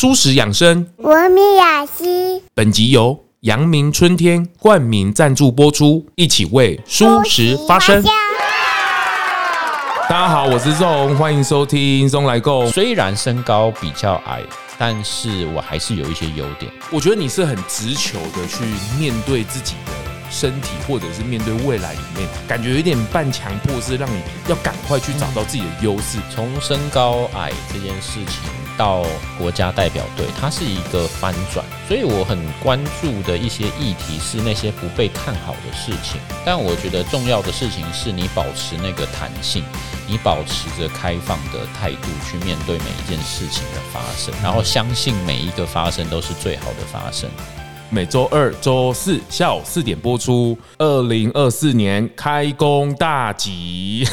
蔬食养生，文明雅集。本集由阳明春天冠名赞助播出，一起为舒食发声。大家好，我是宋，欢迎收听松来购。虽然身高比较矮，但是我还是有一些优点。我觉得你是很直球的去面对自己的身体，或者是面对未来里面，感觉有点半强迫，是让你要赶快去找到自己的优势。从身高矮这件事情到国家代表队，它是一个翻转，所以我很关注的一些议题是那些不被看好的事情。但我觉得重要的事情是你保持那个弹性，你保持着开放的态度去面对每一件事情的发生，然后相信每一个发生都是最好的发生。每周二、周四下午四点播出。二零二四年开工大吉，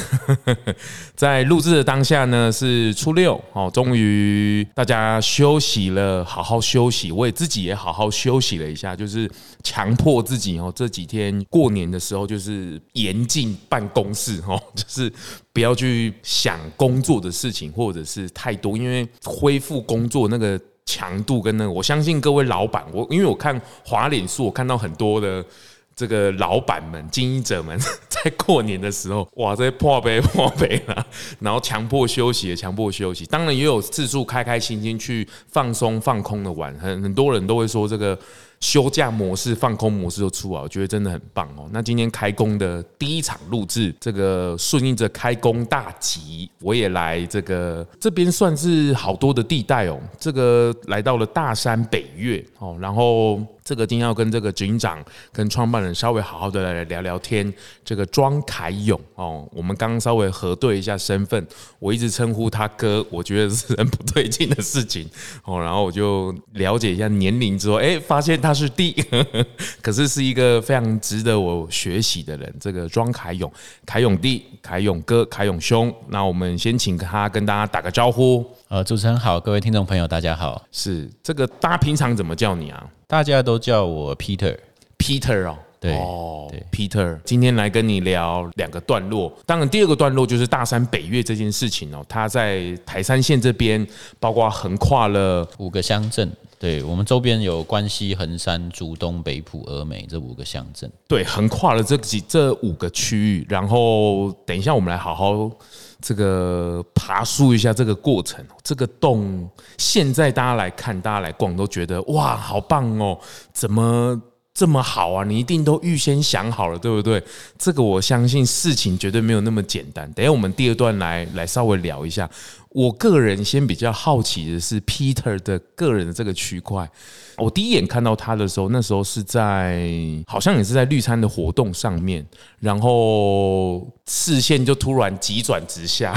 在录制的当下呢是初六哦，终于大家休息了，好好休息。我也自己也好好休息了一下，就是强迫自己哦，这几天过年的时候就是严禁办公室哦，就是不要去想工作的事情，或者是太多，因为恢复工作那个。强度跟那个，我相信各位老板，我因为我看华脸书，我看到很多的这个老板们、经营者们在过年的时候，哇，在破杯破杯了，然后强迫休息，强迫休息。当然也有自助开开心心去放松、放空的玩，很很多人都会说这个。休假模式、放空模式都出啊，我觉得真的很棒哦。那今天开工的第一场录制，这个顺应着开工大吉，我也来这个这边算是好多的地带哦。这个来到了大山北岳哦，然后。这个今天要跟这个警长、跟创办人稍微好好的来聊聊天。这个庄凯勇哦，我们刚刚稍微核对一下身份，我一直称呼他哥，我觉得是很不对劲的事情哦。然后我就了解一下年龄之后，哎，发现他是弟，可是是一个非常值得我学习的人。这个庄凯勇，凯勇弟、凯勇哥、凯勇兄，那我们先请他跟大家打个招呼。呃，主持人好，各位听众朋友大家好。是这个大家平常怎么叫你啊？大家都叫我 Peter，Peter 哦，对哦，Peter，今天来跟你聊两个段落。当然，第二个段落就是大山北岳这件事情哦。它在台山线这边，包括横跨了五个乡镇。对，我们周边有关西、横山、竹东、北浦、峨眉这五个乡镇。对，横跨了这几这五个区域。然后，等一下我们来好好。这个爬梳一下这个过程，这个洞现在大家来看，大家来逛都觉得哇，好棒哦！怎么这么好啊？你一定都预先想好了，对不对？这个我相信事情绝对没有那么简单。等下我们第二段来来稍微聊一下。我个人先比较好奇的是 Peter 的个人的这个区块。我第一眼看到他的时候，那时候是在好像也是在绿餐的活动上面，然后视线就突然急转直下，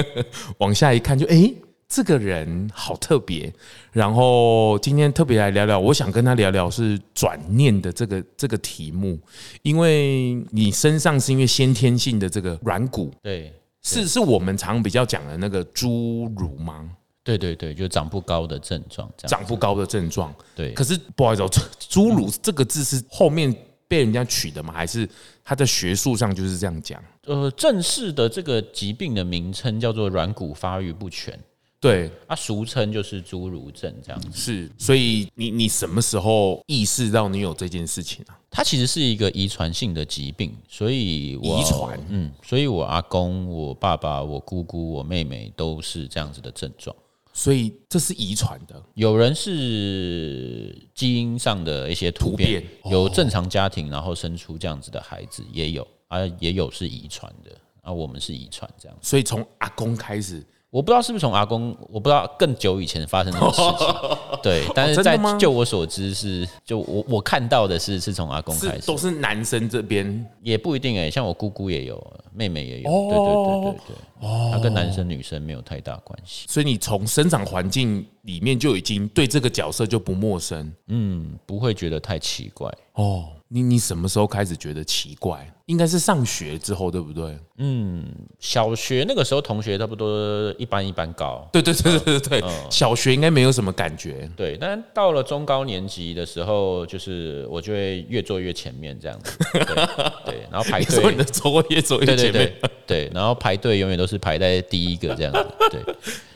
往下一看就诶，这个人好特别。然后今天特别来聊聊，我想跟他聊聊是转念的这个这个题目，因为你身上是因为先天性的这个软骨，对。是是我们常比较讲的那个侏儒吗？对对对，就长不高的症状，长不高的症状。对，可是不好意思，侏儒这个字是后面被人家取的吗？还是他在学术上就是这样讲？呃，正式的这个疾病的名称叫做软骨发育不全。对，啊，俗称就是侏儒症这样子。是，所以你你什么时候意识到你有这件事情啊？它其实是一个遗传性的疾病，所以我遗传，嗯，所以我阿公、我爸爸、我姑姑、我妹妹都是这样子的症状，所以这是遗传的。有人是基因上的一些突变，有正常家庭然后生出这样子的孩子也有啊，也有是遗传的啊，我们是遗传这样，所以从阿公开始。我不知道是不是从阿公，我不知道更久以前发生什么事情，对，但是在就我所知是，就我我看到的是是从阿公开始，都是男生这边？也不一定哎，像我姑姑也有，妹妹也有，对对对对对，他跟男生女生没有太大关系，所以你从生长环境里面就已经对这个角色就不陌生，嗯，不会觉得太奇怪。哦。你你什么时候开始觉得奇怪？应该是上学之后，对不对？嗯，小学那个时候同学差不多一般一般高。对对对对对对，小学应该没有什么感觉。对，但到了中高年级的时候，就是我就会越坐越前面这样子。对，然后排队，你的座位越坐越前面。对，然后排队永远都是排在第一个这样子。对。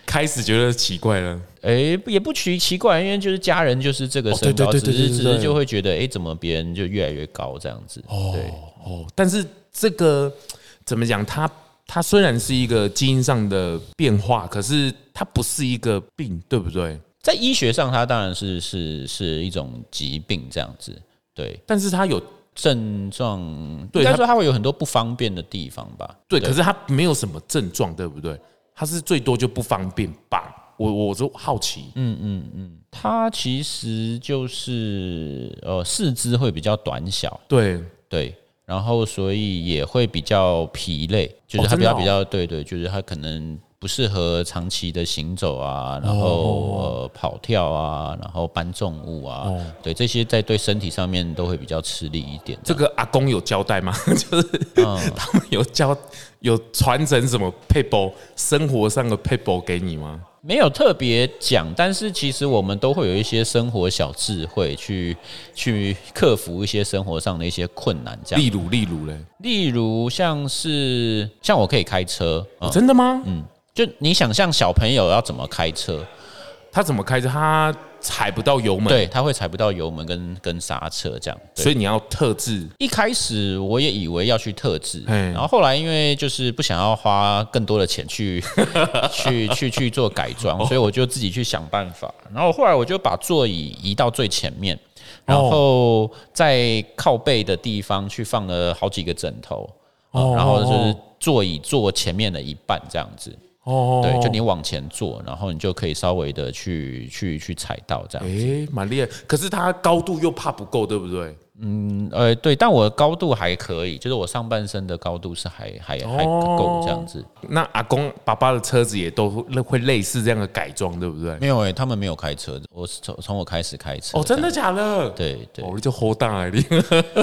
开始觉得奇怪了。哎、欸，也不奇奇怪，因为就是家人就是这个身高，只是只是就会觉得，哎、欸，怎么别人就越来越高这样子？哦，对哦，但是这个怎么讲？它它虽然是一个基因上的变化，可是它不是一个病，对不对？在医学上，它当然是是是一种疾病这样子，对。但是它有症状，应该说它会有很多不方便的地方吧？对，对，可是它没有什么症状，对不对？它是最多就不方便吧？我我就好奇，嗯嗯嗯，它其实就是呃四肢会比较短小，对对，然后所以也会比较疲累，就是它比较比较对对，就是它可能。不适合长期的行走啊，然后呃跑跳啊，然后搬重物啊，对这些在对身体上面都会比较吃力一点。这个阿公有交代吗？就是他们有教有传承什么配包生活上的配包给你吗？没有特别讲，但是其实我们都会有一些生活小智慧去去克服一些生活上的一些困难。这样，例如例如嘞，例如像是像我可以开车，真的吗？嗯。就你想象小朋友要怎么开车，他怎么开车？他踩不到油门，对，他会踩不到油门跟跟刹车这样，所以你要特制。一开始我也以为要去特制，然后后来因为就是不想要花更多的钱去 去去去做改装，所以我就自己去想办法。然后后来我就把座椅移到最前面，然后在靠背的地方去放了好几个枕头，然后就是座椅坐前面的一半这样子。哦，对，就你往前坐，然后你就可以稍微的去去去踩到这样子。哎，蛮厉害。可是它高度又怕不够，对不对？嗯，呃，对，但我的高度还可以，就是我上半身的高度是还还还够这样子。那阿公爸爸的车子也都会类似这样的改装，对不对？没有哎，他们没有开车，我是从从我开始开车。哦，真的假的？对对，我就好大力。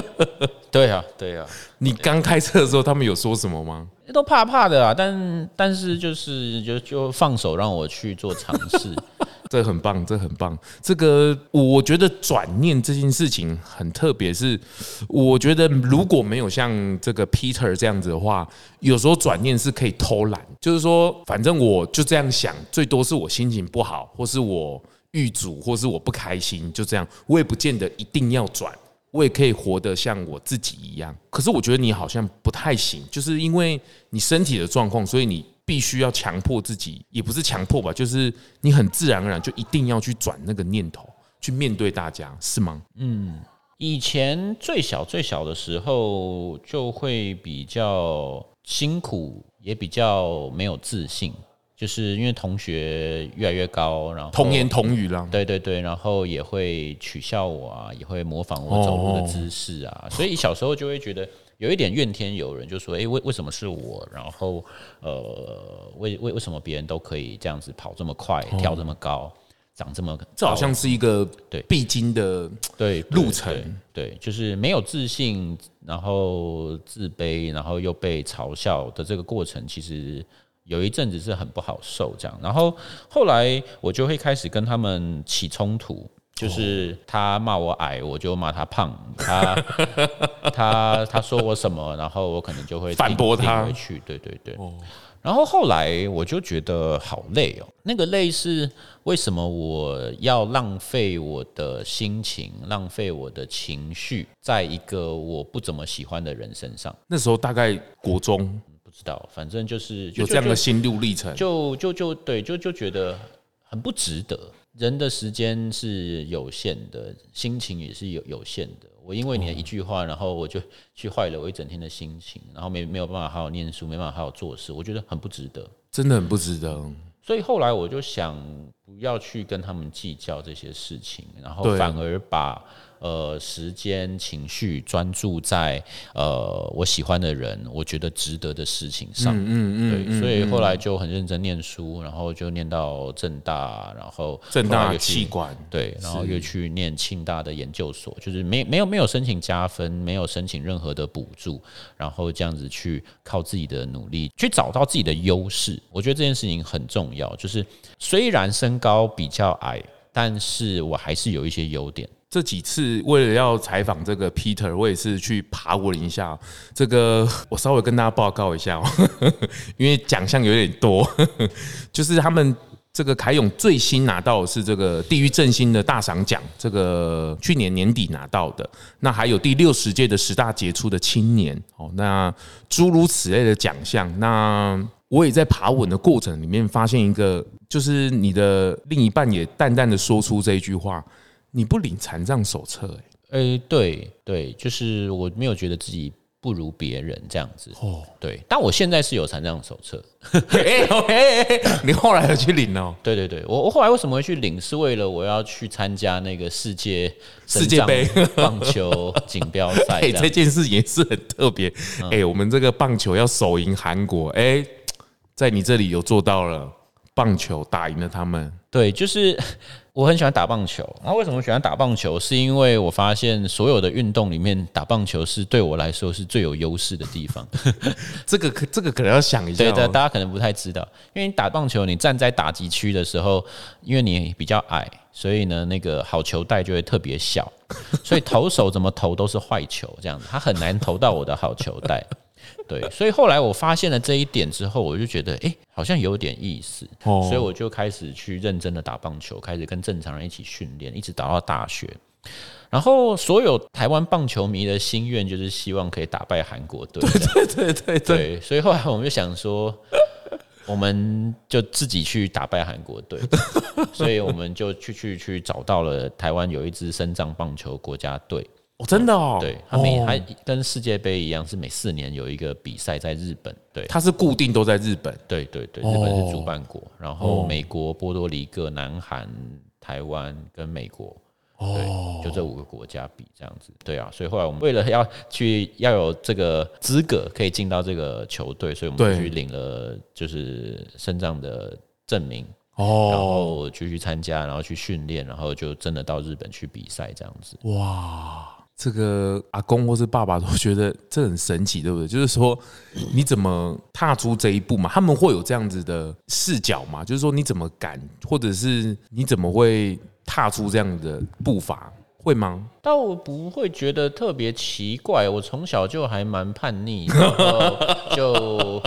对啊，对啊。你刚开车的时候，他们有说什么吗？都怕怕的啊，但但是就是就就放手让我去做尝试，这很棒，这很棒。这个我觉得转念这件事情很特别，是我觉得如果没有像这个 Peter 这样子的话，有时候转念是可以偷懒，就是说反正我就这样想，最多是我心情不好，或是我遇阻，或是我不开心，就这样，我也不见得一定要转。我也可以活得像我自己一样，可是我觉得你好像不太行，就是因为你身体的状况，所以你必须要强迫自己，也不是强迫吧，就是你很自然而然就一定要去转那个念头，去面对大家，是吗？嗯，以前最小最小的时候就会比较辛苦，也比较没有自信。就是因为同学越来越高，然后童言童语了，对对对，然后也会取笑我啊，也会模仿我走路的姿势啊，所以小时候就会觉得有一点怨天尤人，就说哎，为为什么是我？然后呃，为为为什么别人都可以这样子跑这么快，跳这么高，长这么高？这好像是一个对必经的对路程，对，就是没有自信，然后自卑，然后又被嘲笑的这个过程，其实。有一阵子是很不好受，这样，然后后来我就会开始跟他们起冲突，就是他骂我矮，我就骂他胖，他 他他说我什么，然后我可能就会反驳他回去，对对对。然后后来我就觉得好累哦，那个累是为什么我要浪费我的心情，浪费我的情绪，在一个我不怎么喜欢的人身上？那时候大概国中。不知道，反正就是有这样的心路历程，就就就对，就就觉得很不值得。人的时间是有限的，心情也是有有限的。我因为你的一句话，然后我就去坏了我一整天的心情，然后没没有办法好好念书，没办法好好做事，我觉得很不值得，真的很不值得。所以后来我就想，不要去跟他们计较这些事情，然后反而把。呃，时间、情绪专注在呃我喜欢的人，我觉得值得的事情上。嗯嗯，对，所以后来就很认真念书，然后就念到正大，然后正大气管，对，然后又去念庆大的研究所，就是没没有没有申请加分，没有申请任何的补助，然后这样子去靠自己的努力去找到自己的优势。我觉得这件事情很重要，就是虽然高比较矮，但是我还是有一些优点。这几次为了要采访这个 Peter，我也是去爬过了一下。这个 我稍微跟大家报告一下哦，因为奖项有点多，就是他们这个凯勇最新拿到的是这个地狱振兴的大赏奖，这个去年年底拿到的。那还有第六十届的十大杰出的青年哦，那诸如此类的奖项。那我也在爬稳的过程里面发现一个，就是你的另一半也淡淡的说出这一句话：你不领残障手册？哎，诶，对对，就是我没有觉得自己。不如别人这样子哦，对，但我现在是有残障手册，你后来有去领哦？对对对，我我后来为什么会去领？是为了我要去参加那个世界 世界杯棒球锦标赛，哎，这件事也是很特别。哎，我们这个棒球要首赢韩国，哎，在你这里有做到了，棒球打赢了他们。对，就是。我很喜欢打棒球，那为什么喜欢打棒球？是因为我发现所有的运动里面，打棒球是对我来说是最有优势的地方。这个可这个可能要想一下，对的，大家可能不太知道，因为你打棒球，你站在打击区的时候，因为你比较矮，所以呢，那个好球带就会特别小，所以投手怎么投都是坏球，这样子，他很难投到我的好球带。对，所以后来我发现了这一点之后，我就觉得，哎，好像有点意思，所以我就开始去认真的打棒球，开始跟正常人一起训练，一直打到大学。然后，所有台湾棒球迷的心愿就是希望可以打败韩国队。对对对对对。所以后来我们就想说，我们就自己去打败韩国队。所以我们就去去去找到了台湾有一支深藏棒球国家队。哦，真的哦，对，他每还跟世界杯一样，是每四年有一个比赛在日本，对，他是固定都在日本，对对对，日本是主办国，然后美国、波多黎各、南韩、台湾跟美国，对，就这五个国家比这样子，对啊，所以后来我们为了要去要有这个资格可以进到这个球队，所以我们去领了就是身障的证明，哦，然后就去参加，然后去训练，然后就真的到日本去比赛这样子，哇。这个阿公或是爸爸都觉得这很神奇，对不对？就是说，你怎么踏出这一步嘛？他们会有这样子的视角嘛？就是说，你怎么敢，或者是你怎么会踏出这样的步伐？会吗？但我不会觉得特别奇怪。我从小就还蛮叛逆，然后就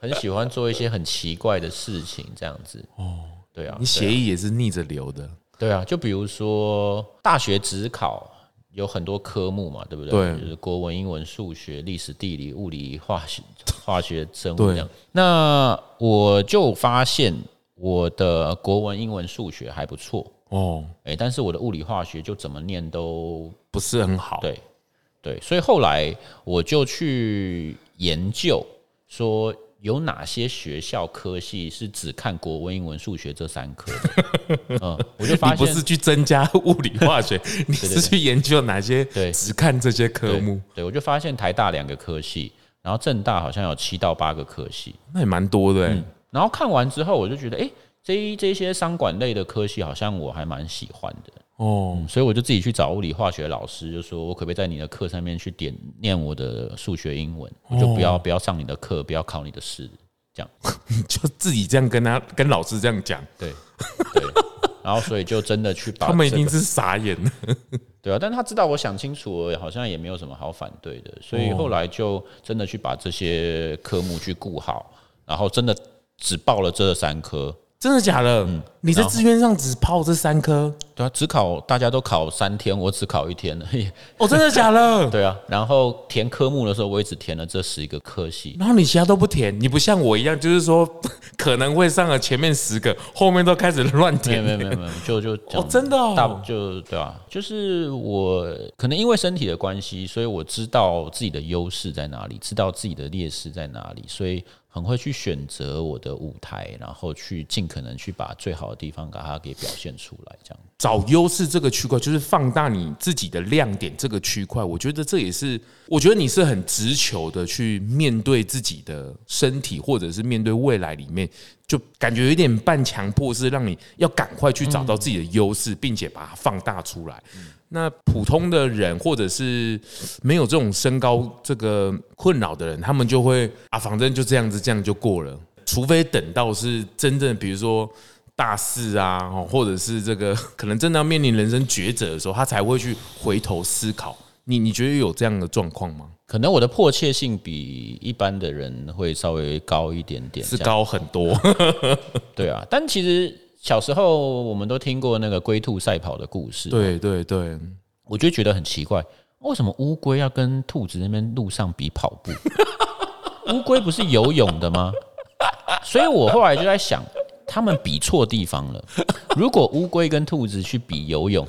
很喜欢做一些很奇怪的事情，这样子。哦，对啊，你协议也是逆着流的。对啊，就比如说大学只考。有很多科目嘛，对不对？对，就是国文、英文、数学、历史、地理、物理、化学、化学、生物这样。那我就发现我的国文、英文、数学还不错哦，哎，但是我的物理、化学就怎么念都不是很好。对，对，所以后来我就去研究说。有哪些学校科系是只看国文、英文、数学这三科的？嗯，我就发现你不是去增加物理、化学，你是去研究哪些对只看这些科目？对，我就发现台大两个科系，然后政大好像有七到八个科系，那也蛮多的。然后看完之后，我就觉得，哎，这这些商管类的科系，好像我还蛮喜欢的。哦，所以我就自己去找物理化学老师，就说我可不可以在你的课上面去点念我的数学、英文，我就不要不要上你的课，不要考你的试，这样。就自己这样跟他跟老师这样讲，对对，然后所以就真的去 把他们一定是傻眼了，对啊，但他知道我想清楚，好像也没有什么好反对的，所以后来就真的去把这些科目去顾好，然后真的只报了这三科。真的假的？嗯，你在志愿上只报这三科？对啊，只考大家都考三天，我只考一天而已。哦，真的假的？对啊，然后填科目的时候，我也只填了这十一个科系。然后你其他都不填，你不像我一样，就是说 可能会上了前面十个，后面都开始乱填。没有没有没有，就就 哦，真的哦，大就对啊，就是我可能因为身体的关系，所以我知道自己的优势在哪里，知道自己的劣势在哪里，所以。很会去选择我的舞台，然后去尽可能去把最好地方把它给表现出来，这样找优势这个区块，就是放大你自己的亮点这个区块。我觉得这也是，我觉得你是很直球的去面对自己的身体，或者是面对未来里面，就感觉有点半强迫，是让你要赶快去找到自己的优势，并且把它放大出来。那普通的人，或者是没有这种身高这个困扰的人，他们就会啊，反正就这样子，这样就过了。除非等到是真正，比如说大事啊，或者是这个 可能真的要面临人生抉择的时候，他才会去回头思考你你觉得有这样的状况吗？可能我的迫切性比一般的人会稍微高一点点，是高很多。对啊，但其实小时候我们都听过那个龟兔赛跑的故事。对对对，我就觉得很奇怪，为什么乌龟要跟兔子那边路上比跑步？乌龟不是游泳的吗？所以我后来就在想，他们比错地方了。如果乌龟跟兔子去比游泳，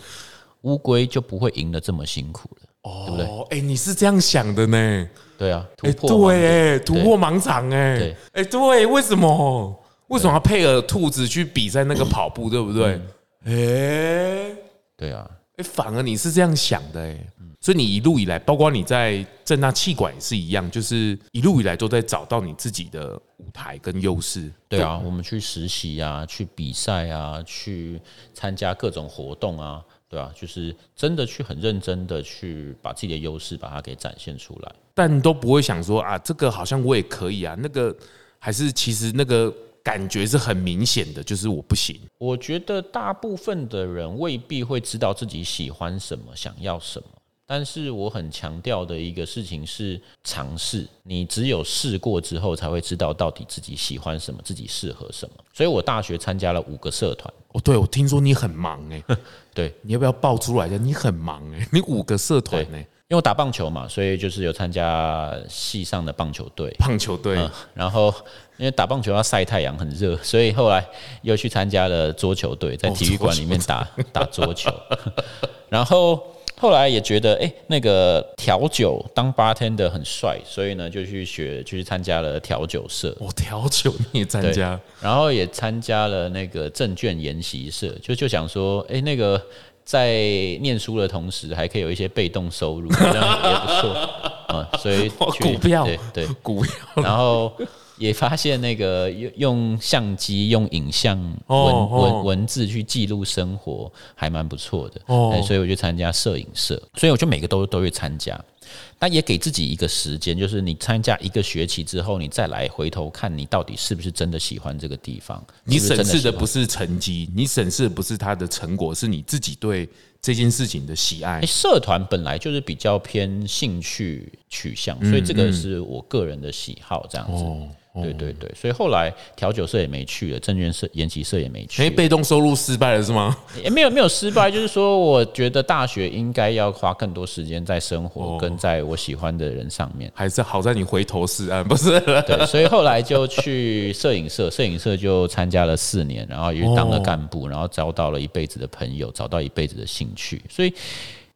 乌龟就不会赢得这么辛苦了。哦，对不对？哎，你是这样想的呢？对啊，突破对，突破盲场哎，对，哎，对，为什么？为什么要配合兔子去比赛那个跑步，对不对？哎，对啊，哎，反而你是这样想的哎，所以你一路以来，包括你在正大气管也是一样，就是一路以来都在找到你自己的舞台跟优势。对啊，我们去实习啊，去比赛啊，去参加各种活动啊。对啊，就是真的去很认真的去把自己的优势把它给展现出来，但都不会想说啊，这个好像我也可以啊，那个还是其实那个感觉是很明显的，就是我不行。我觉得大部分的人未必会知道自己喜欢什么，想要什么。但是我很强调的一个事情是尝试，你只有试过之后才会知道到底自己喜欢什么，自己适合什么。所以我大学参加了五个社团。哦，对，我听说你很忙哎，对，你要不要爆出来的？你很忙哎，你五个社团哎，因为我打棒球嘛，所以就是有参加系上的棒球队。棒球队，嗯，然后因为打棒球要晒太阳，很热，所以后来又去参加了桌球队，在体育馆里面打打桌球，然后。后来也觉得，哎，那个调酒当 bartender 很帅，所以呢就去学，就去参加了调酒社。我，调酒你也参加？然后也参加了那个证券研习社，就就想说，哎，那个在念书的同时，还可以有一些被动收入，这样也不错 啊。所以股票，对对，股票，然后。也发现那个用用相机、用影像文文文字去记录生活还蛮不错的，所以我就参加摄影社，所以我就每个都都会参加，但也给自己一个时间，就是你参加一个学期之后，你再来回头看你到底是不是真的喜欢这个地方。你审视的不是成绩，你审视的不是他的成果，是你自己对这件事情的喜爱。社团本来就是比较偏兴趣取向，所以这个是我个人的喜好，这样子。对对对，所以后来调酒社也没去了，证券社、研习社也没去。哎，被动收入失败了是吗？也没有 没有失败，就是说，我觉得大学应该要花更多时间在生活跟在我喜欢的人上面。还是好在你回头是岸，不是？对，所以后来就去摄影社，摄影社就参加了四年，然后也当了干部，然后交到了一辈子的朋友，找到一辈子的兴趣，所以。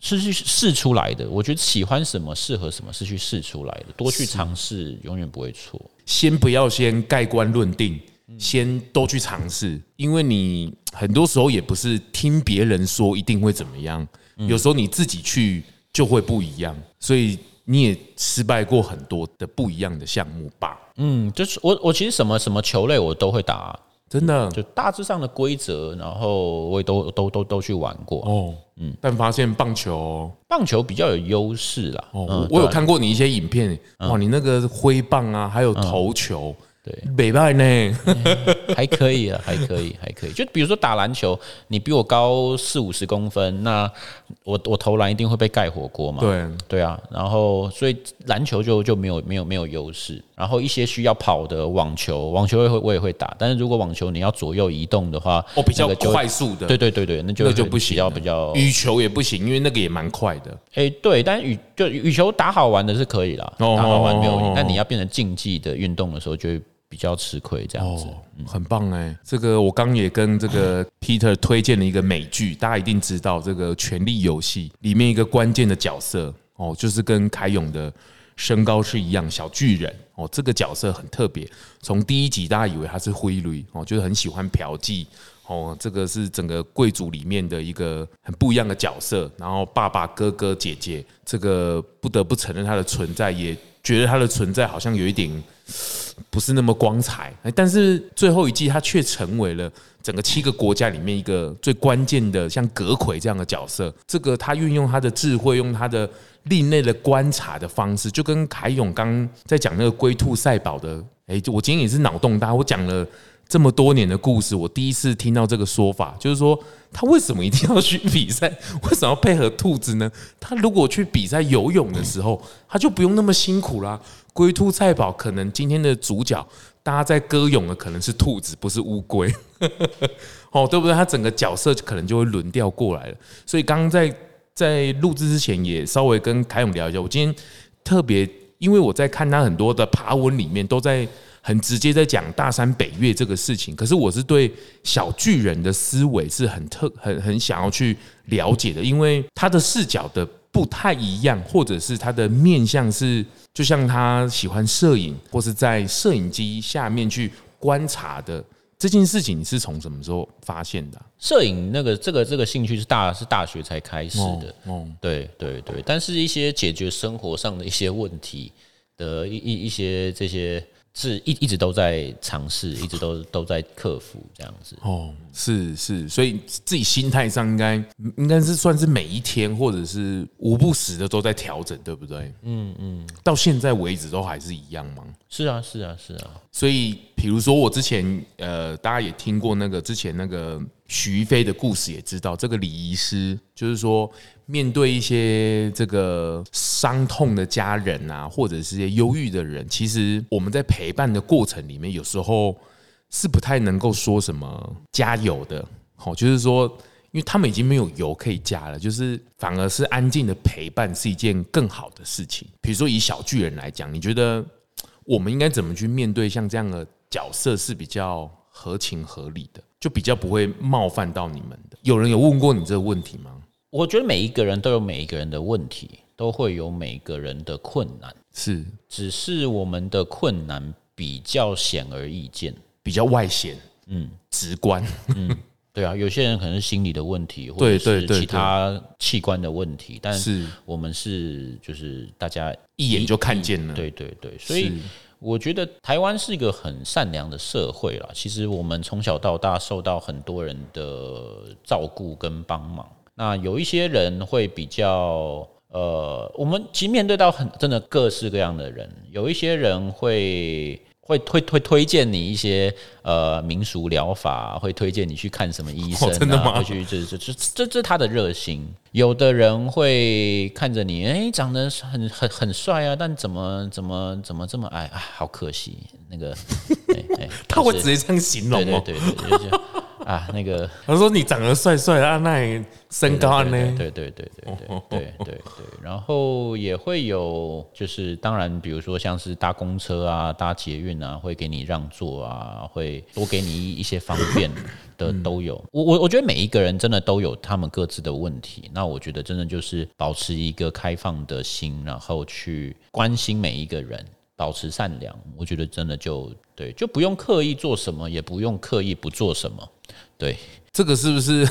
是去试出来的，我觉得喜欢什么、适合什么是去试出来的，多去尝试，永远不会错。先不要先盖棺论定，先都去尝试，因为你很多时候也不是听别人说一定会怎么样，有时候你自己去就会不一样，所以你也失败过很多的不一样的项目吧？嗯，就是我我其实什么什么球类我都会打。真的，就大致上的规则，然后我也都都都都去玩过哦。嗯，但发现棒球，棒球比较有优势啦。哦，我有看过你一些影片，哇，你那个挥棒啊，还有投球。对，北派呢，还可以啊，还可以，还可以。就比如说打篮球，你比我高四五十公分，那我我投篮一定会被盖火锅嘛？对，对啊。然后所以篮球就就没有没有没有优势。然后一些需要跑的网球，网球我也会我也会打，但是如果网球你要左右移动的话，哦，比较快速的，对对对对，那就那就不行，比较比较。羽球也不行，因为那个也蛮快的。哎，对，但羽就羽球打好玩的是可以啦，打好玩没有，但你要变成竞技的运动的时候就。比较吃亏这样子，很棒哎！这个我刚也跟这个 Peter 推荐了一个美剧，大家一定知道这个《权力游戏》里面一个关键的角色哦，就是跟凯勇的身高是一样，小巨人哦。这个角色很特别，从第一集大家以为他是灰驴哦，就是很喜欢嫖妓哦。这个是整个贵族里面的一个很不一样的角色。然后爸爸、哥哥、姐姐，这个不得不承认他的存在，也觉得他的存在好像有一点。不是那么光彩，但是最后一季他却成为了整个七个国家里面一个最关键的，像阁揆这样的角色。这个他运用他的智慧，用他的另类的观察的方式，就跟凯勇刚在讲那个龟兔赛跑的。哎，我今天也是脑洞大，我讲了这么多年的故事，我第一次听到这个说法，就是说他为什么一定要去比赛？为什么要配合兔子呢？他如果去比赛游泳的时候，他就不用那么辛苦啦。龟兔赛跑，可能今天的主角，大家在歌咏的可能是兔子，不是乌龟，哦，对不对？他整个角色可能就会轮调过来了。所以刚刚在在录制之前，也稍微跟凯勇聊一下。我今天特别，因为我在看他很多的爬文里面，都在。很直接在讲大山北岳这个事情，可是我是对小巨人的思维是很特很很想要去了解的，因为他的视角的不太一样，或者是他的面向是，就像他喜欢摄影，或是在摄影机下面去观察的这件事情，你是从什么时候发现的？摄影那个这个这个兴趣是大是大学才开始的，哦，对对对，但是一些解决生活上的一些问题的一一一些这些。是一一直都在尝试，一直都都在克服这样子。哦，是是，所以自己心态上应该应该是算是每一天或者是无不时的都在调整，对不对？嗯嗯，到现在为止都还是一样吗？是啊是啊是啊。所以，比如说我之前呃，大家也听过那个之前那个徐飞的故事，也知道这个礼仪师就是说。面对一些这个伤痛的家人啊，或者是些忧郁的人，其实我们在陪伴的过程里面，有时候是不太能够说什么加油的。好，就是说，因为他们已经没有油可以加了，就是反而是安静的陪伴是一件更好的事情。比如说以小巨人来讲，你觉得我们应该怎么去面对像这样的角色是比较合情合理的，就比较不会冒犯到你们的？有人有问过你这个问题吗？我觉得每一个人都有每一个人的问题，都会有每个人的困难，是，只是我们的困难比较显而易见，比较外显，嗯，直观，嗯，对啊，有些人可能是心理的问题，或者是其他器官的问题，但是。我们是就是大家一眼就看见了，对对对，所以我觉得台湾是一个很善良的社会啦。其实我们从小到大受到很多人的照顾跟帮忙。那有一些人会比较，呃，我们其实面对到很真的各式各样的人，有一些人会会推推推荐你一些呃民俗疗法，会推荐你去看什么医生啊，真的吗？会去这这这这这他的热心。有的人会看着你，哎，长得很很很帅啊，但怎么怎么怎么这么矮啊？好可惜，那个，他会直接这样形容对对，对。啊，那个 他说你长得帅帅的，啊，那你身高呢？对对对对对对对对对。然后也会有，就是当然，比如说像是搭公车啊、搭捷运啊，会给你让座啊，会多给你一些方便的都有。我我我觉得每一个人真的都有他们各自的问题。那我觉得真的就是保持一个开放的心，然后去关心每一个人。保持善良，我觉得真的就对，就不用刻意做什么，也不用刻意不做什么。对，这个是不是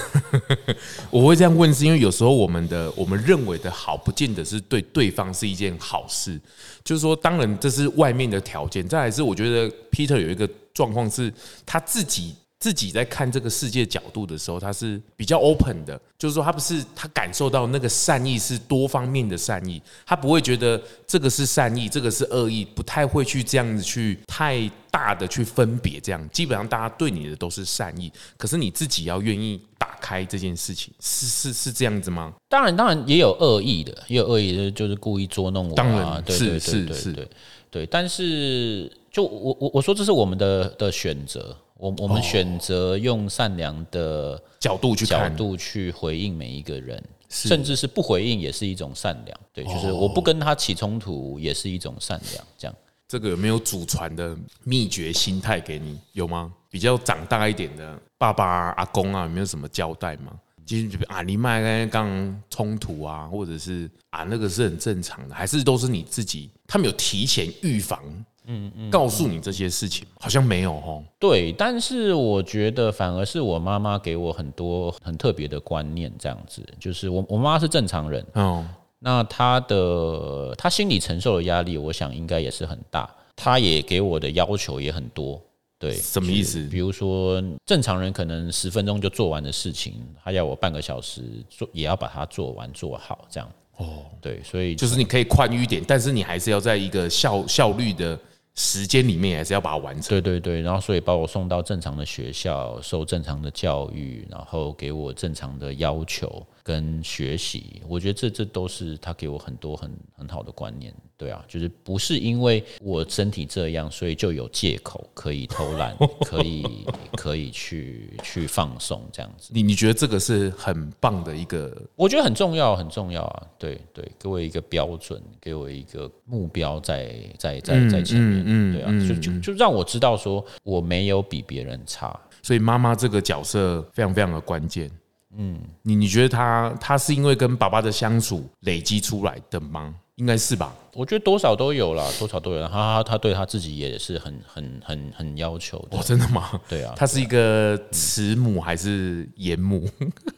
我会这样问？是因为有时候我们的我们认为的好，不见得是对对方是一件好事。就是说，当然这是外面的条件。再来是，我觉得 Peter 有一个状况是他自己。自己在看这个世界角度的时候，他是比较 open 的，就是说他不是他感受到那个善意是多方面的善意，他不会觉得这个是善意，这个是恶意，不太会去这样子去太大的去分别这样。基本上大家对你的都是善意，可是你自己要愿意打开这件事情，是是是这样子吗？当然，当然也有恶意的，也有恶意的，就是故意捉弄我。当然，对对对对对对，但是就我我我说这是我们的的选择。我我们选择用善良的角度去角度去回应每一个人，甚至是不回应也是一种善良。对，就是我不跟他起冲突也是一种善良。这样，这个有没有祖传的秘诀心态给你？有吗？比较长大一点的爸爸阿公啊，有没有什么交代吗？其实啊，你麦刚冲突啊，或者是啊，那个是很正常的，还是都是你自己？他们有提前预防？嗯嗯，告诉你这些事情好像没有哦。对，但是我觉得反而是我妈妈给我很多很特别的观念，这样子，就是我我妈妈是正常人哦，那她的她心理承受的压力，我想应该也是很大，她也给我的要求也很多。对，什么意思？比如说正常人可能十分钟就做完的事情，她要我半个小时做，也要把它做完做好，这样。哦，对，所以就是你可以宽裕一点，但是你还是要在一个效效率的。时间里面也是要把它完成。对对对，然后所以把我送到正常的学校，受正常的教育，然后给我正常的要求跟学习。我觉得这这都是他给我很多很很好的观念。对啊，就是不是因为我身体这样，所以就有借口可以偷懒，可以 可以去去放松这样子。你你觉得这个是很棒的一个？我觉得很重要，很重要啊！对对，给我一个标准，给我一个目标在，在在在在前面。嗯，对啊，就就就让我知道说我没有比别人差。所以妈妈这个角色非常非常的关键。嗯，你你觉得他他是因为跟爸爸的相处累积出来的吗？应该是吧，我觉得多少都有啦，多少都有。他他对他自己也是很很很很要求的。哦，真的吗？对啊，他是一个慈母还是严母？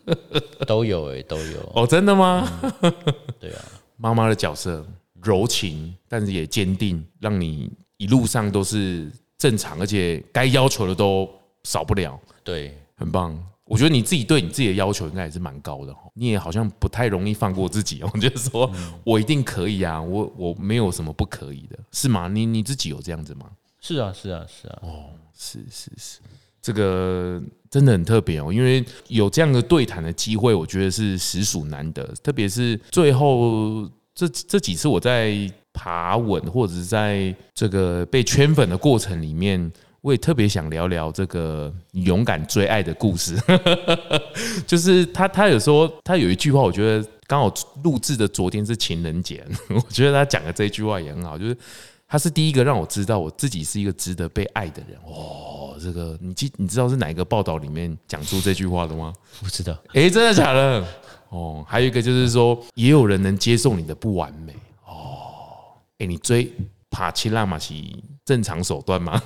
都有哎，都有。哦，真的吗？对啊，妈妈的角色柔情，但是也坚定，让你一路上都是正常，而且该要求的都少不了。对，很棒。我觉得你自己对你自己的要求应该也是蛮高的，你也好像不太容易放过自己哦。我 觉得说我一定可以啊，我我没有什么不可以的，是吗？你你自己有这样子吗？是啊，是啊，是啊。哦，是是是，这个真的很特别哦，因为有这样的对谈的机会，我觉得是实属难得。特别是最后这这几次我在爬稳或者是在这个被圈粉的过程里面。我也特别想聊聊这个勇敢追爱的故事，就是他他有说他有一句话，我觉得刚好录制的昨天是情人节，我觉得他讲的这一句话也很好，就是他是第一个让我知道我自己是一个值得被爱的人。哦，这个你记你知道是哪一个报道里面讲出这句话的吗？不知道。哎，真的假的？哦，还有一个就是说，也有人能接受你的不完美。哦，哎，你追。帕奇拉玛奇正常手段吗？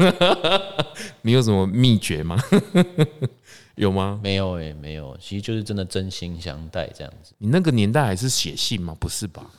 你有什么秘诀吗？有吗？没有诶、欸，没有，其实就是真的真心相待这样子。你那个年代还是写信吗？不是吧？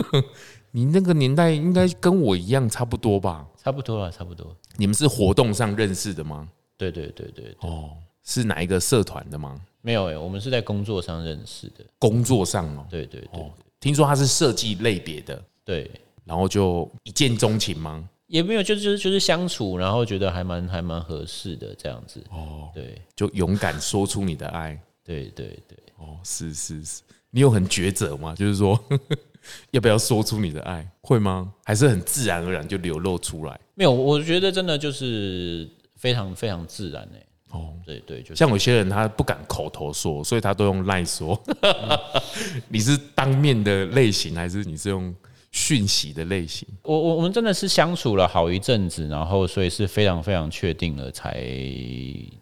你那个年代应该跟我一样差不多吧？差不多了，差不多。你们是活动上认识的吗？对对对对，对。哦，是哪一个社团的吗？没有哎、欸，我们是在工作上认识的。工作上哦。对对对，听说他是设计类别的。对。然后就一见钟情吗？也没有，就是就是就是相处，然后觉得还蛮还蛮合适的这样子。哦，对，就勇敢说出你的爱。对对对，哦，是是是，你有很抉择吗？就是说 要不要说出你的爱？会吗？还是很自然而然就流露出来？没有，我觉得真的就是非常非常自然哎。哦，对对，就像有些人他不敢口头说，所以他都用赖说。你是当面的类型，还是你是用？讯息的类型，我我我们真的是相处了好一阵子，然后所以是非常非常确定了才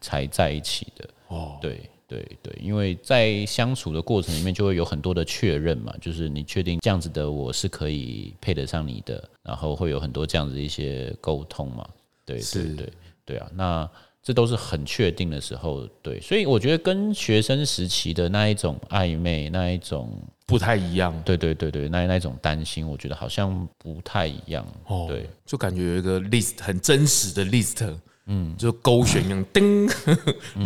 才在一起的。哦，对对对，因为在相处的过程里面就会有很多的确认嘛，就是你确定这样子的我是可以配得上你的，然后会有很多这样子的一些沟通嘛。对对对对啊，那。这都是很确定的时候，对，所以我觉得跟学生时期的那一种暧昧，那一种不太一样。对对对对，那那一种担心，我觉得好像不太一样。哦，对，就感觉有一个 list 很真实的 list，嗯，就勾选一样，叮，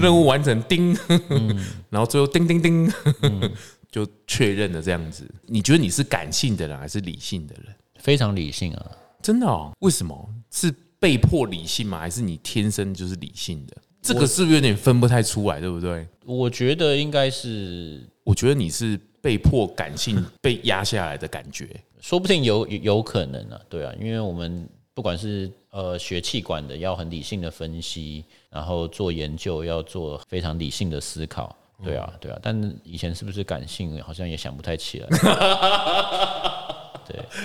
任务完成，叮，然后最后叮叮叮，就确认了这样子。你觉得你是感性的人还是理性的人？非常理性啊，真的哦？为什么？是？被迫理性吗？还是你天生就是理性的？这个是不是有点分不太出来，对不对？我觉得应该是，我觉得你是被迫感性 被压下来的感觉，说不定有有可能啊，对啊，因为我们不管是呃学气管的，要很理性的分析，然后做研究要做非常理性的思考，对啊，对啊，但以前是不是感性，好像也想不太起来。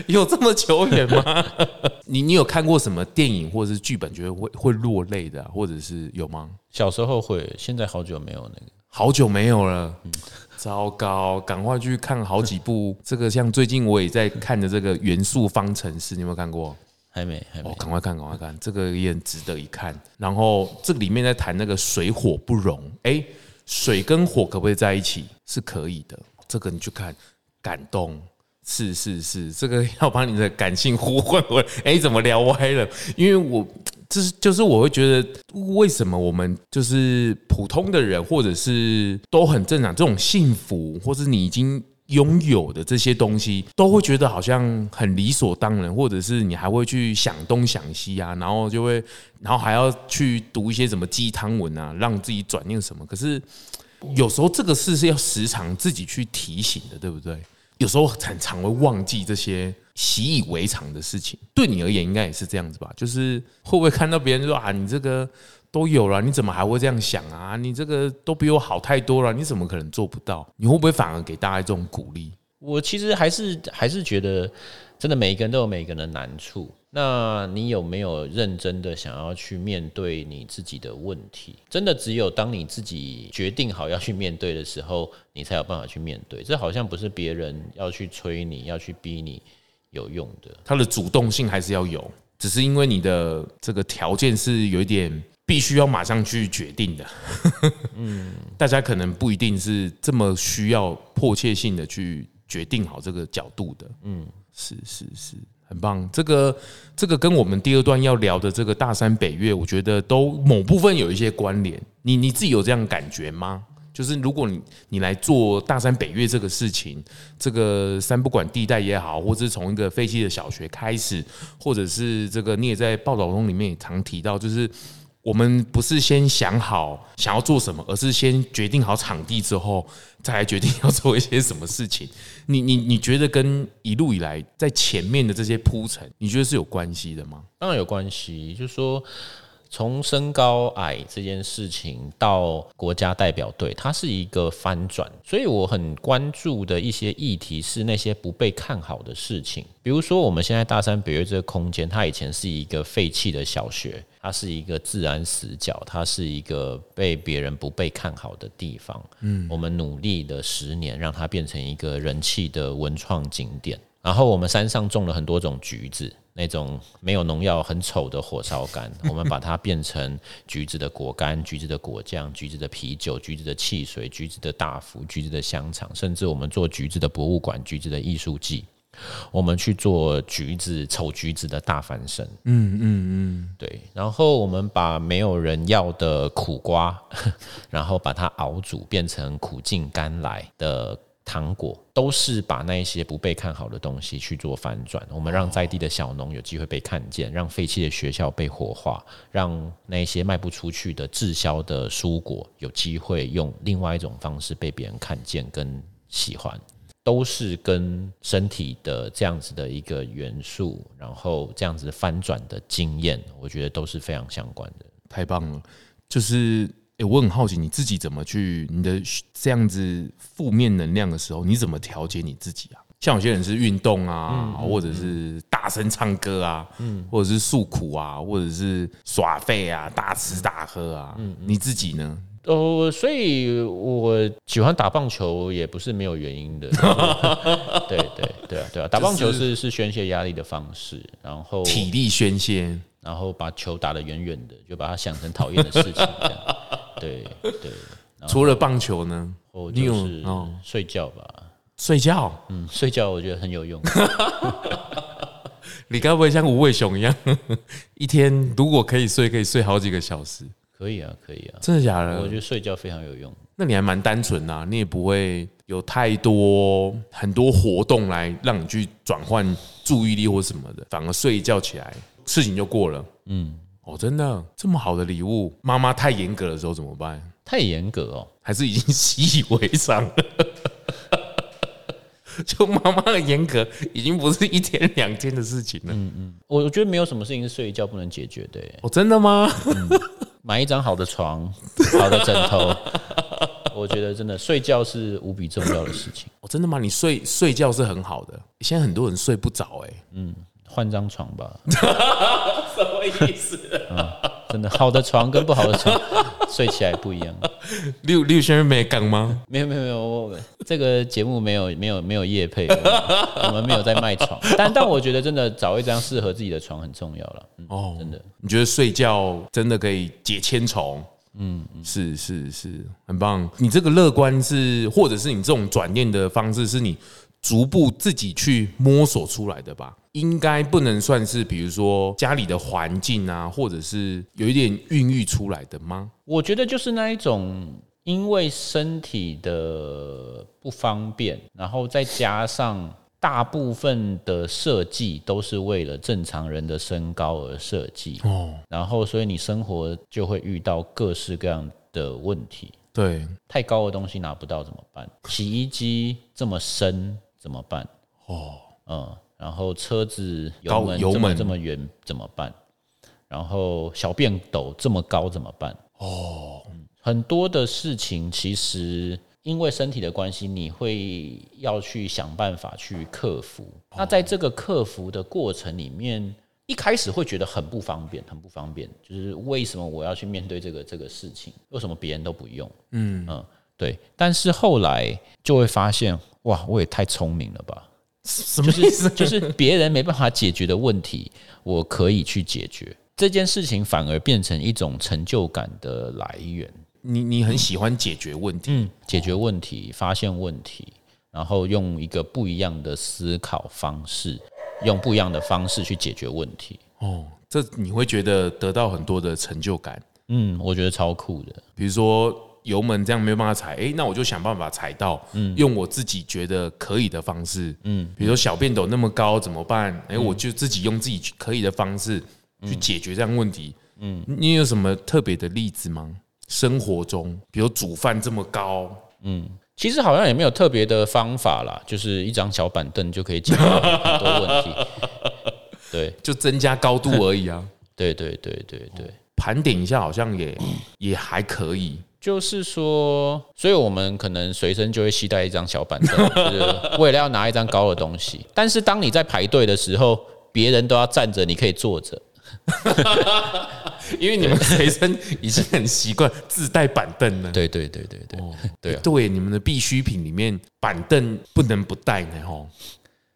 对，有这么久远吗？你你有看过什么电影或者是剧本，觉得会会落泪的，或者是有吗？小时候会，现在好久没有那个，好久没有了。嗯，糟糕，赶快去看好几部。这个像最近我也在看的这个《元素方程式》，你有没有看过？还没，还没。哦，赶快看，赶快看，这个也很值得一看。然后这里面在谈那个水火不容，哎，水跟火可不可以在一起？是可以的。这个你去看，感动。是是是，这个要把你的感性呼唤回来。哎，怎么聊歪了？因为我就是就是我会觉得，为什么我们就是普通的人，或者是都很正常，这种幸福，或是你已经拥有的这些东西，都会觉得好像很理所当然，或者是你还会去想东想西啊，然后就会，然后还要去读一些什么鸡汤文啊，让自己转念什么。可是有时候这个事是要时常自己去提醒的，对不对？有时候常常会忘记这些习以为常的事情。对你而言，应该也是这样子吧？就是会不会看到别人说啊，你这个。都有了，你怎么还会这样想啊？你这个都比我好太多了，你怎么可能做不到？你会不会反而给大家这种鼓励？我其实还是还是觉得，真的每一个人都有每一个人的难处。那你有没有认真的想要去面对你自己的问题？真的只有当你自己决定好要去面对的时候，你才有办法去面对。这好像不是别人要去催你，要去逼你有用的。他的主动性还是要有，只是因为你的这个条件是有一点。必须要马上去决定的，嗯，大家可能不一定是这么需要迫切性的去决定好这个角度的，嗯，是是是，很棒。这个这个跟我们第二段要聊的这个大山北岳，我觉得都某部分有一些关联。你你自己有这样感觉吗？就是如果你你来做大山北岳这个事情，这个三不管地带也好，或者是从一个废弃的小学开始，或者是这个你也在报道中里面也常提到，就是。我们不是先想好想要做什么，而是先决定好场地之后，再来决定要做一些什么事情。你你你觉得跟一路以来在前面的这些铺陈，你觉得是有关系的吗？当然有关系，就是说。从身高矮这件事情到国家代表队，它是一个翻转，所以我很关注的一些议题是那些不被看好的事情。比如说，我们现在大山北岳这个空间，它以前是一个废弃的小学，它是一个自然死角，它是一个被别人不被看好的地方。嗯，我们努力了十年，让它变成一个人气的文创景点。然后我们山上种了很多种橘子。那种没有农药、很丑的火烧干，我们把它变成橘子的果干、橘子的果酱、橘子的啤酒、橘子的汽水、橘子的大福、橘子的香肠，甚至我们做橘子的博物馆、橘子的艺术季，我们去做橘子丑橘子的大翻身。嗯嗯嗯，对。然后我们把没有人要的苦瓜，然后把它熬煮，变成苦尽甘来的。糖果都是把那些不被看好的东西去做反转，我们让在地的小农有机会被看见，让废弃的学校被活化，让那些卖不出去的滞销的蔬果有机会用另外一种方式被别人看见跟喜欢，都是跟身体的这样子的一个元素，然后这样子翻转的经验，我觉得都是非常相关的。太棒了，就是。哎，我很好奇你自己怎么去你的这样子负面能量的时候，你怎么调节你自己啊？像有些人是运动啊，或者是大声唱歌啊，嗯或者是诉苦啊，或者是耍废啊，大吃大喝啊。你自己呢？哦，所以我喜欢打棒球也不是没有原因的。对对对啊对啊，打棒球是是宣泄压力的方式，然后体力宣泄，然后把球打得远远的，就把它想成讨厌的事情这样。对对，除了棒球呢？我就是睡觉吧。睡觉，嗯，睡觉我觉得很有用。你该不会像无尾熊一样，一天如果可以睡，可以睡好几个小时？可以啊，可以啊。真的假的？我觉得睡觉非常有用。那你还蛮单纯啊，你也不会有太多很多活动来让你去转换注意力或什么的，反而睡一觉起来，事情就过了。嗯。哦，真的这么好的礼物，妈妈太严格的时候怎么办？太严格哦，还是已经习以为常了？就妈妈的严格，已经不是一天两天的事情了。嗯嗯，我觉得没有什么事情是睡一觉不能解决的。哦，真的吗？嗯，买一张好的床，好的枕头，我觉得真的睡觉是无比重要的事情。哦，真的吗？你睡睡觉是很好的，现在很多人睡不着，哎，嗯。换张床吧，什么意思？嗯，真的，好的床跟不好的床 睡起来不一样。六六先生没讲吗？没有没有没有，我这个节目没有没有没有夜配，我们没有在卖床。但但我觉得真的找一张适合自己的床很重要了。哦，真的，你觉得睡觉真的可以解千愁？嗯，是是是，很棒。你这个乐观是，或者是你这种转念的方式，是你逐步自己去摸索出来的吧？应该不能算是，比如说家里的环境啊，或者是有一点孕育出来的吗？我觉得就是那一种，因为身体的不方便，然后再加上大部分的设计都是为了正常人的身高而设计哦，然后所以你生活就会遇到各式各样的问题。对，太高的东西拿不到怎么办？洗衣机这么深怎么办？哦，嗯，然后车子油门这么这么圆怎么办？然后小便斗这么高怎么办？哦，很多的事情其实因为身体的关系，你会要去想办法去克服。那在这个克服的过程里面，一开始会觉得很不方便，很不方便。就是为什么我要去面对这个这个事情？为什么别人都不用？嗯嗯，对。但是后来就会发现，哇，我也太聪明了吧？什么意思？就是就是别人没办法解决的问题，我可以去解决。这件事情反而变成一种成就感的来源。你你很喜欢解决问题，嗯，解决问题，发现问题，然后用一个不一样的思考方式，用不一样的方式去解决问题。哦，这你会觉得得到很多的成就感。嗯，我觉得超酷的。比如说油门这样没有办法踩，诶，那我就想办法踩到，嗯，用我自己觉得可以的方式，嗯，比如说小便斗那么高怎么办？诶，我就自己用自己可以的方式。去解决这样问题，嗯，你有什么特别的例子吗？生活中，比如煮饭这么高，嗯，其实好像也没有特别的方法啦，就是一张小板凳就可以解决很多问题，对，就增加高度而已啊。对对对对对，盘点一下，好像也也还可以。就是说，所以我们可能随身就会携带一张小板凳，就是为了要拿一张高的东西。但是当你在排队的时候，别人都要站着，你可以坐着。因为你们随身已经很习惯自带板凳了。对对对对对，对啊，对，你们的必需品里面板凳不能不带呢，吼，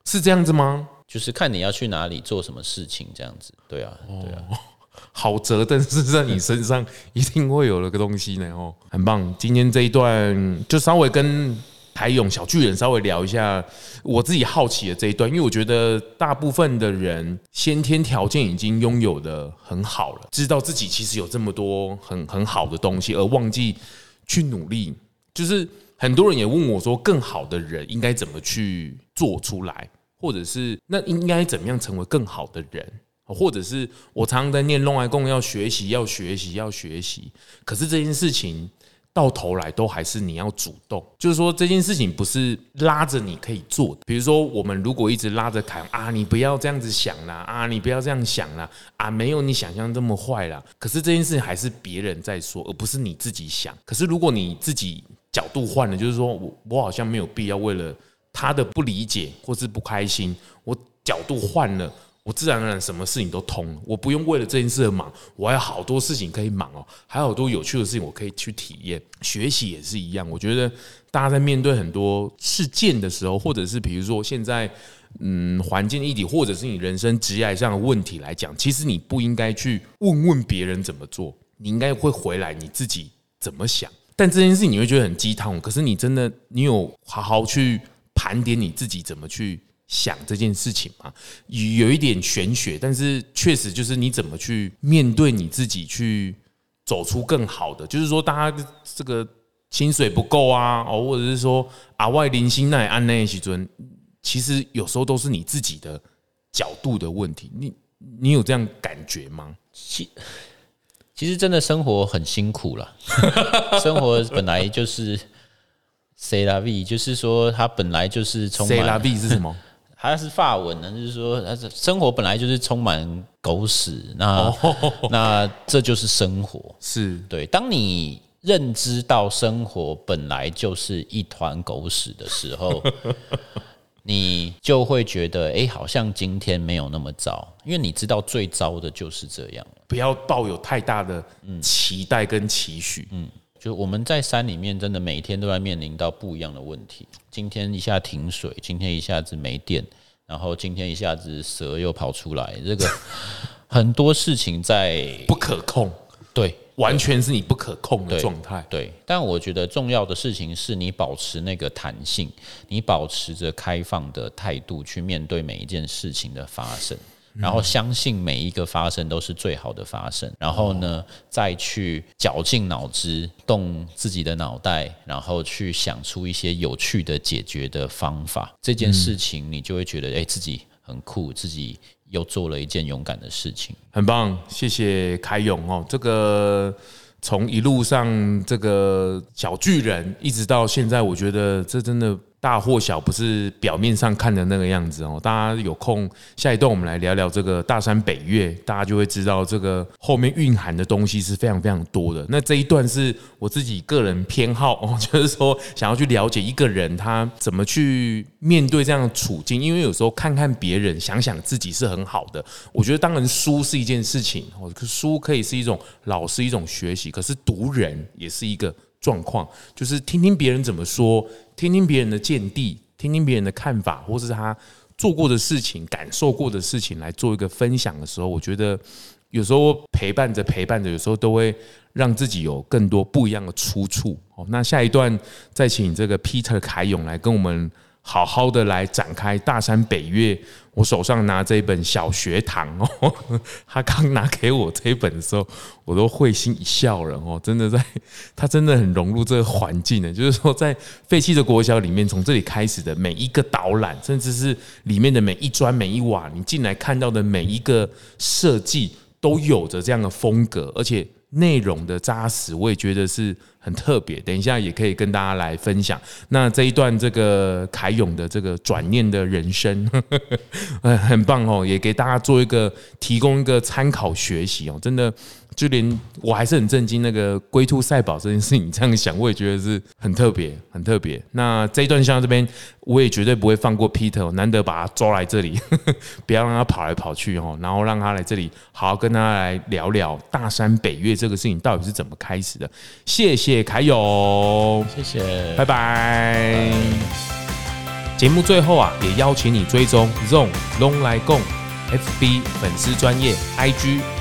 是这样子吗？就是看你要去哪里做什么事情，这样子。对啊，对啊，好折但是在你身上一定会有了个东西呢，哦，很棒。今天这一段就稍微跟。台勇小巨人稍微聊一下我自己好奇的这一段，因为我觉得大部分的人先天条件已经拥有的很好了，知道自己其实有这么多很很好的东西，而忘记去努力。就是很多人也问我说，更好的人应该怎么去做出来，或者是那应该怎么样成为更好的人，或者是我常常在念弄来共要学习，要学习，要学习，可是这件事情。到头来都还是你要主动，就是说这件事情不是拉着你可以做的。比如说，我们如果一直拉着凯啊，你不要这样子想啦，啊，你不要这样想啦，啊，没有你想象这么坏啦。可是这件事情还是别人在说，而不是你自己想。可是如果你自己角度换了，就是说我我好像没有必要为了他的不理解或是不开心，我角度换了。我自然而然什么事情都通了，我不用为了这件事而忙，我还有好多事情可以忙哦，还有好多有趣的事情我可以去体验。学习也是一样，我觉得大家在面对很多事件的时候，或者是比如说现在嗯环境议题，或者是你人生职业上的问题来讲，其实你不应该去问问别人怎么做，你应该会回来你自己怎么想。但这件事你会觉得很鸡汤，可是你真的你有好好去盘点你自己怎么去。想这件事情嘛，有一点玄学，但是确实就是你怎么去面对你自己，去走出更好的。就是说，大家这个薪水不够啊，哦，或者是说啊，外零星那安那些尊，其实有时候都是你自己的角度的问题。你你有这样感觉吗？其其实真的生活很辛苦了，生活本来就是 C'est la vie，就是说它本来就是充满 C'est la vie 是什么？它是法文呢，就是说，他是生活本来就是充满狗屎，那 那这就是生活，是对。当你认知到生活本来就是一团狗屎的时候，你就会觉得，哎，好像今天没有那么糟，因为你知道最糟的就是这样。不要抱有太大的期待跟期许，嗯。就我们在山里面，真的每天都在面临到不一样的问题。今天一下停水，今天一下子没电，然后今天一下子蛇又跑出来，这个 很多事情在不可控，对，完全是你不可控的状态。对，但我觉得重要的事情是你保持那个弹性，你保持着开放的态度去面对每一件事情的发生。然后相信每一个发生都是最好的发生，然后呢，再去绞尽脑汁，动自己的脑袋，然后去想出一些有趣的解决的方法。这件事情，你就会觉得，哎，自己很酷，自己又做了一件勇敢的事情，很棒。谢谢凯勇哦，这个从一路上这个小巨人，一直到现在，我觉得这真的。大或小不是表面上看的那个样子哦。大家有空下一段我们来聊聊这个大山北岳，大家就会知道这个后面蕴含的东西是非常非常多的。那这一段是我自己个人偏好哦，就是说想要去了解一个人他怎么去面对这样的处境，因为有时候看看别人，想想自己是很好的。我觉得当然书是一件事情哦，书可以是一种老师一种学习，可是读人也是一个。状况就是听听别人怎么说，听听别人的见地，听听别人的看法，或是他做过的事情、感受过的事情来做一个分享的时候，我觉得有时候陪伴着陪伴着，有时候都会让自己有更多不一样的出处。哦，那下一段再请这个 Peter 凯勇来跟我们。好好的来展开大山北岳，我手上拿这一本小学堂哦，他刚拿给我这一本的时候，我都会心一笑了哦，真的在，他真的很融入这个环境呢。就是说，在废弃的国小里面，从这里开始的每一个导览，甚至是里面的每一砖每一瓦，你进来看到的每一个设计，都有着这样的风格，而且。内容的扎实，我也觉得是很特别。等一下也可以跟大家来分享。那这一段这个凯勇的这个转念的人生，呃，很棒哦，也给大家做一个提供一个参考学习哦，真的。就连我还是很震惊，那个龟兔赛跑这件事情，你这样想，我也觉得是很特别，很特别。那这一段像这边，我也绝对不会放过 Peter，难得把他抓来这里，不要让他跑来跑去哦，然后让他来这里，好好跟他来聊聊大山北岳这个事情到底是怎么开始的。谢谢凯勇，谢谢，拜拜。节目最后啊，也邀请你追踪 ZONG 来共 FB 粉丝专业 IG。